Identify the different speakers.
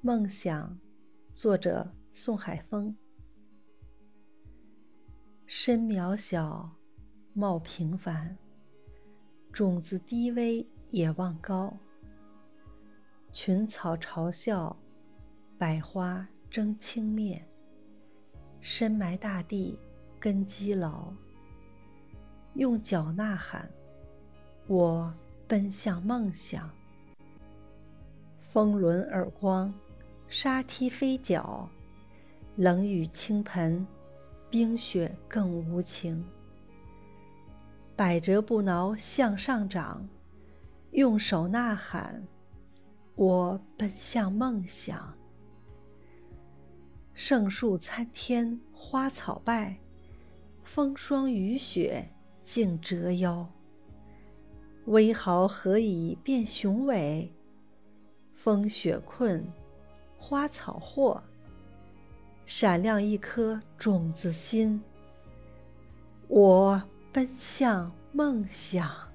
Speaker 1: 梦想，作者宋海峰。身渺小，貌平凡，种子低微也望高。群草嘲笑，百花争青面。深埋大地，根基牢。用脚呐喊，我奔向梦想。风轮耳光，沙踢飞脚，冷雨倾盆，冰雪更无情。百折不挠向上长，用手呐喊，我奔向梦想。圣树参天，花草败，风霜雨雪。竟折腰，微豪何以变雄伟？风雪困，花草货，闪亮一颗种子心。我奔向梦想。